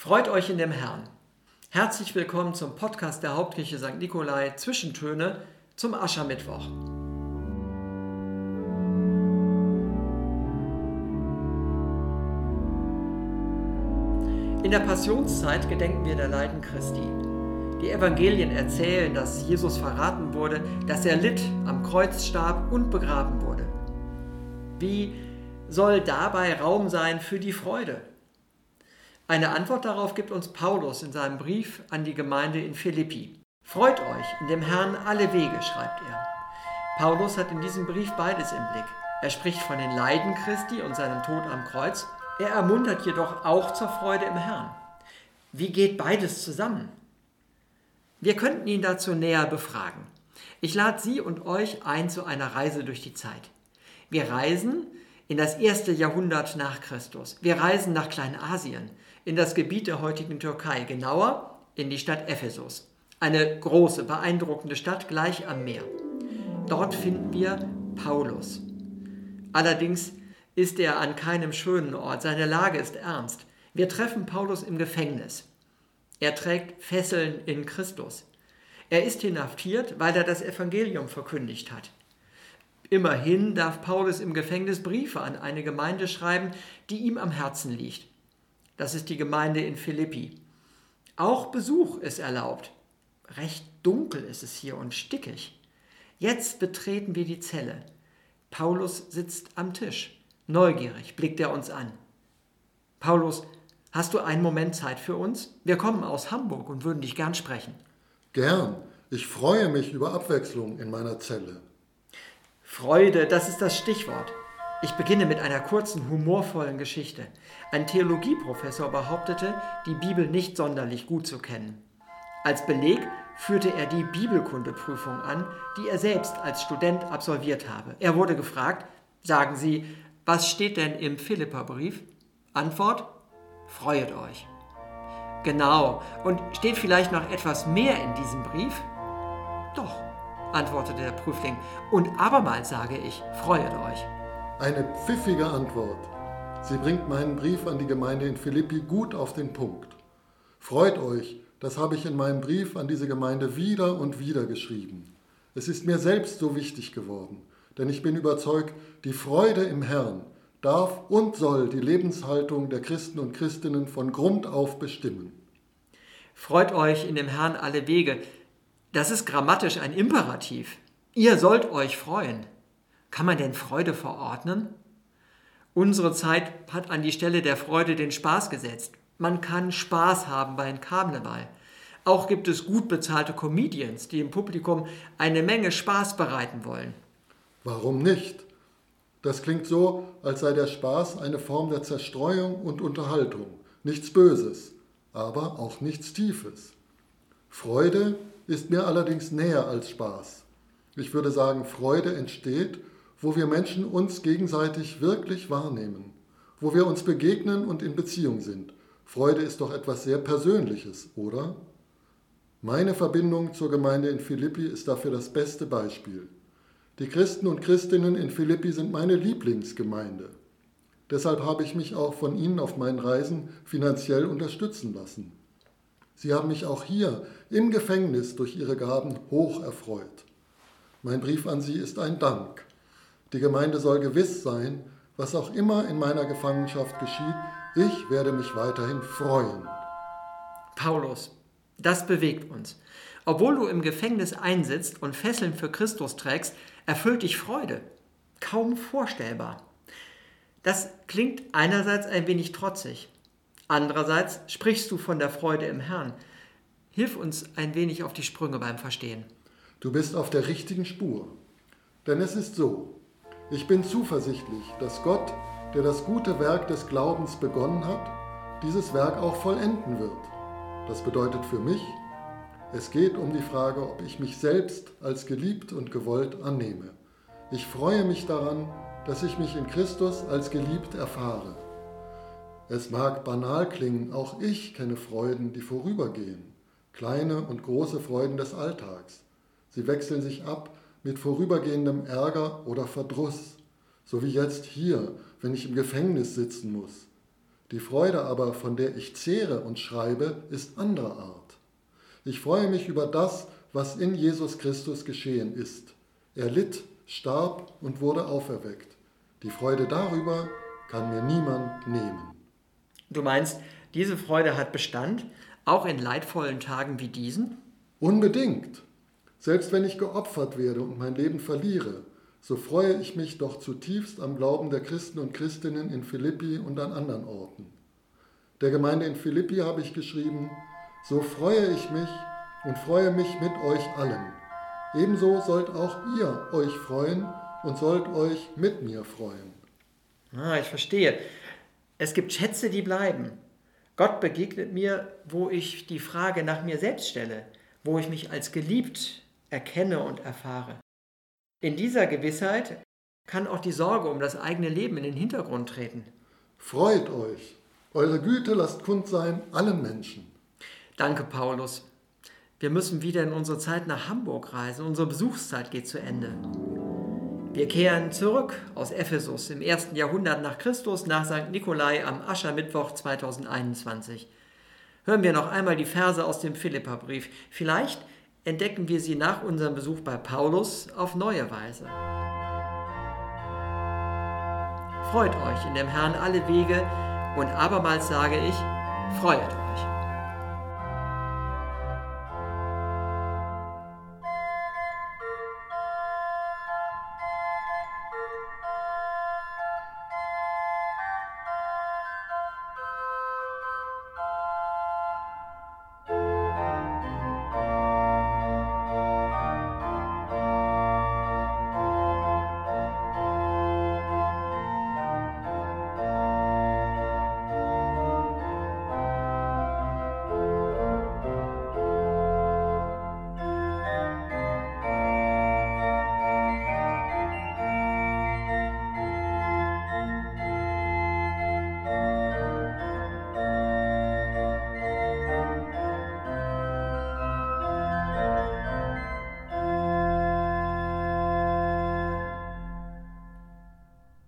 Freut euch in dem Herrn. Herzlich willkommen zum Podcast der Hauptkirche St. Nikolai Zwischentöne zum Aschermittwoch. In der Passionszeit gedenken wir der Leiden Christi. Die Evangelien erzählen, dass Jesus verraten wurde, dass er litt, am Kreuz starb und begraben wurde. Wie soll dabei Raum sein für die Freude? Eine Antwort darauf gibt uns Paulus in seinem Brief an die Gemeinde in Philippi. Freut euch in dem Herrn alle Wege, schreibt er. Paulus hat in diesem Brief beides im Blick. Er spricht von den Leiden Christi und seinem Tod am Kreuz. Er ermuntert jedoch auch zur Freude im Herrn. Wie geht beides zusammen? Wir könnten ihn dazu näher befragen. Ich lade Sie und euch ein zu einer Reise durch die Zeit. Wir reisen in das erste Jahrhundert nach Christus. Wir reisen nach Kleinasien in das Gebiet der heutigen Türkei, genauer in die Stadt Ephesus. Eine große, beeindruckende Stadt gleich am Meer. Dort finden wir Paulus. Allerdings ist er an keinem schönen Ort, seine Lage ist ernst. Wir treffen Paulus im Gefängnis. Er trägt Fesseln in Christus. Er ist inhaftiert, weil er das Evangelium verkündigt hat. Immerhin darf Paulus im Gefängnis Briefe an eine Gemeinde schreiben, die ihm am Herzen liegt. Das ist die Gemeinde in Philippi. Auch Besuch ist erlaubt. Recht dunkel ist es hier und stickig. Jetzt betreten wir die Zelle. Paulus sitzt am Tisch. Neugierig blickt er uns an. Paulus, hast du einen Moment Zeit für uns? Wir kommen aus Hamburg und würden dich gern sprechen. Gern. Ich freue mich über Abwechslung in meiner Zelle. Freude, das ist das Stichwort. Ich beginne mit einer kurzen, humorvollen Geschichte. Ein Theologieprofessor behauptete, die Bibel nicht sonderlich gut zu kennen. Als Beleg führte er die Bibelkundeprüfung an, die er selbst als Student absolviert habe. Er wurde gefragt, sagen Sie, was steht denn im Philipperbrief? Antwort, freuet euch. Genau, und steht vielleicht noch etwas mehr in diesem Brief? Doch, antwortete der Prüfling, und abermals sage ich, freuet euch. Eine pfiffige Antwort. Sie bringt meinen Brief an die Gemeinde in Philippi gut auf den Punkt. Freut euch, das habe ich in meinem Brief an diese Gemeinde wieder und wieder geschrieben. Es ist mir selbst so wichtig geworden, denn ich bin überzeugt, die Freude im Herrn darf und soll die Lebenshaltung der Christen und Christinnen von Grund auf bestimmen. Freut euch in dem Herrn alle Wege. Das ist grammatisch ein Imperativ. Ihr sollt euch freuen. Kann man denn Freude verordnen? Unsere Zeit hat an die Stelle der Freude den Spaß gesetzt. Man kann Spaß haben bei einem Karneval. Auch gibt es gut bezahlte Comedians, die im Publikum eine Menge Spaß bereiten wollen. Warum nicht? Das klingt so, als sei der Spaß eine Form der Zerstreuung und Unterhaltung. Nichts Böses, aber auch nichts Tiefes. Freude ist mir allerdings näher als Spaß. Ich würde sagen, Freude entsteht, wo wir Menschen uns gegenseitig wirklich wahrnehmen, wo wir uns begegnen und in Beziehung sind. Freude ist doch etwas sehr Persönliches, oder? Meine Verbindung zur Gemeinde in Philippi ist dafür das beste Beispiel. Die Christen und Christinnen in Philippi sind meine Lieblingsgemeinde. Deshalb habe ich mich auch von ihnen auf meinen Reisen finanziell unterstützen lassen. Sie haben mich auch hier im Gefängnis durch ihre Gaben hoch erfreut. Mein Brief an Sie ist ein Dank. Die Gemeinde soll gewiss sein, was auch immer in meiner Gefangenschaft geschieht, ich werde mich weiterhin freuen. Paulus, das bewegt uns. Obwohl du im Gefängnis einsitzt und Fesseln für Christus trägst, erfüllt dich Freude. Kaum vorstellbar. Das klingt einerseits ein wenig trotzig. Andererseits sprichst du von der Freude im Herrn. Hilf uns ein wenig auf die Sprünge beim Verstehen. Du bist auf der richtigen Spur. Denn es ist so, ich bin zuversichtlich, dass Gott, der das gute Werk des Glaubens begonnen hat, dieses Werk auch vollenden wird. Das bedeutet für mich, es geht um die Frage, ob ich mich selbst als geliebt und gewollt annehme. Ich freue mich daran, dass ich mich in Christus als geliebt erfahre. Es mag banal klingen, auch ich kenne Freuden, die vorübergehen, kleine und große Freuden des Alltags. Sie wechseln sich ab mit vorübergehendem Ärger oder Verdruss, so wie jetzt hier, wenn ich im Gefängnis sitzen muss. Die Freude aber, von der ich zehre und schreibe, ist anderer Art. Ich freue mich über das, was in Jesus Christus geschehen ist. Er litt, starb und wurde auferweckt. Die Freude darüber kann mir niemand nehmen. Du meinst, diese Freude hat Bestand, auch in leidvollen Tagen wie diesen? Unbedingt. Selbst wenn ich geopfert werde und mein Leben verliere, so freue ich mich doch zutiefst am Glauben der Christen und Christinnen in Philippi und an anderen Orten. Der Gemeinde in Philippi habe ich geschrieben, so freue ich mich und freue mich mit euch allen. Ebenso sollt auch ihr euch freuen und sollt euch mit mir freuen. Ah, ich verstehe. Es gibt Schätze, die bleiben. Gott begegnet mir, wo ich die Frage nach mir selbst stelle, wo ich mich als geliebt erkenne und erfahre. In dieser Gewissheit kann auch die Sorge um das eigene Leben in den Hintergrund treten. Freut euch. Eure Güte lasst kund sein allen Menschen. Danke, Paulus. Wir müssen wieder in unsere Zeit nach Hamburg reisen. Unsere Besuchszeit geht zu Ende. Wir kehren zurück aus Ephesus im ersten Jahrhundert nach Christus nach St. Nikolai am Aschermittwoch 2021. Hören wir noch einmal die Verse aus dem Philipperbrief. Vielleicht entdecken wir sie nach unserem Besuch bei Paulus auf neue Weise. Freut euch in dem Herrn alle Wege und abermals sage ich, freut euch.